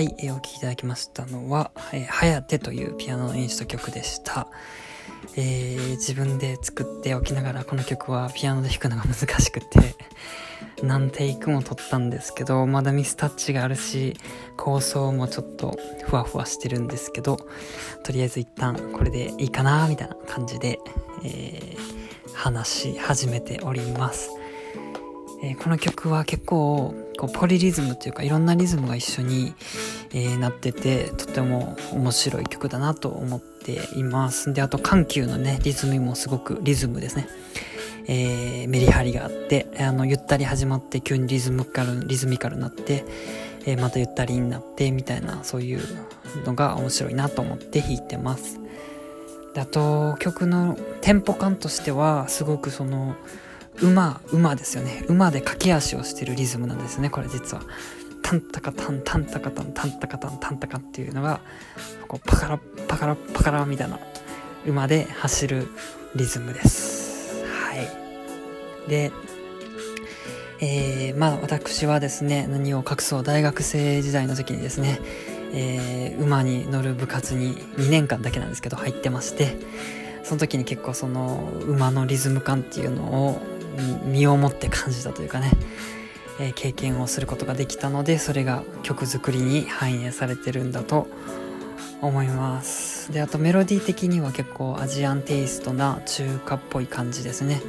はい、えー、お聴きいただきましたのは、え、はやてというピアノのインスト曲でした。えー、自分で作っておきながらこの曲はピアノで弾くのが難しくて何テイクも取ったんですけどまだミスタッチがあるし構想もちょっとふわふわしてるんですけどとりあえず一旦これでいいかなみたいな感じで、えー、話し始めております、えー、この曲は結構こうポリリズムというかいろんなリズムが一緒に、えー、なっててとても面白い曲だなと思っています。であと緩急のねリズムもすごくリズムですね。えー、メリハリがあってあのゆったり始まって急にリズムカルリズミカルになって、え、またゆったりになってみたいなそういうのが面白いなと思って弾いてます。あと曲のテンポ感としてはすごくその馬馬ですよね。馬で駆け足をしてるリズムなんですねこれ実は。タンタカタンタンタカタンタンタカタンタンタカっていうのがこうパカラパカラパカラみたいな馬で走るリズムです。はい。でえー、まあ私はですね何を隠そう大学生時代の時にですね、えー、馬に乗る部活に2年間だけなんですけど入ってましてその時に結構その馬のリズム感っていうのを身をもって感じたというかね、えー、経験をすることができたのでそれが曲作りに反映されてるんだと思います。であとメロディー的には結構アジアンテイストな中華っぽい感じですね。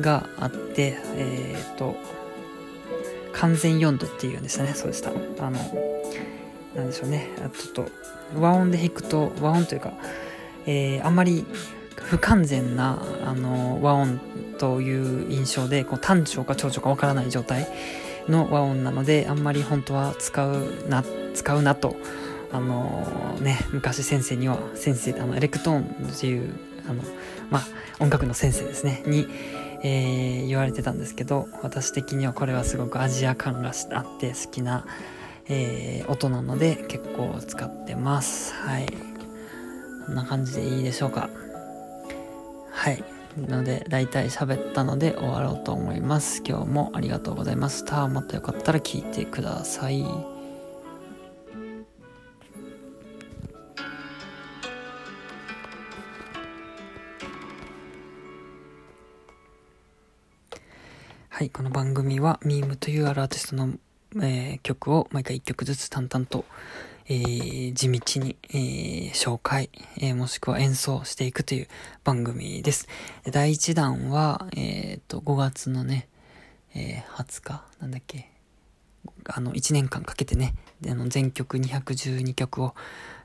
があってえっ、ー、と完全4度っていうんですね。そうでしたあのなんでしょうね。ちょっと和音で弾くと和音というか、えー、あんまり不完全なあの和音という印象でこう単調か長調かわからない状態の和音なのであんまり本当は使うな使うなとあのね昔先生には先生あのエレクトーンっていうあのまあ音楽の先生ですね。に、えー、言われてたんですけど私的にはこれはすごくアジア感があって好きな、えー、音なので結構使ってます。はい。こんな感じでいいでしょうか？はい。ので大体喋ったので終わろうと思います。今日もありがとうございましたまたよかったら聞いてください。はい、この番組はミームというあるアーティストの、えー、曲を毎回1曲ずつ淡々と、えー、地道に、えー、紹介、えー、もしくは演奏していくという番組です。第1弾は、えっと、5月のね、え20日、なんだっけ、あの、1年間かけてね、あの全曲212曲を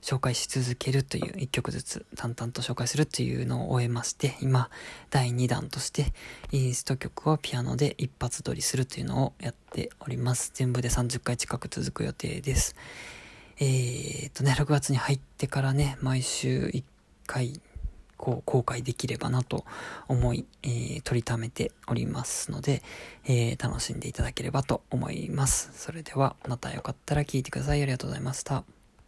紹介し続けるという1曲ずつ淡々と紹介するというのを終えまして、今、第2弾として、インスト曲をピアノで一発撮りするというのをやっております。全部で30回近く続く予定です。えー、っとね、6月に入ってからね、毎週1回、こう、公開できればなと思い、えー、取りためておりますので、えー、楽しんでいただければと思います。それでは、またよかったら聞いてください。ありがとうございました。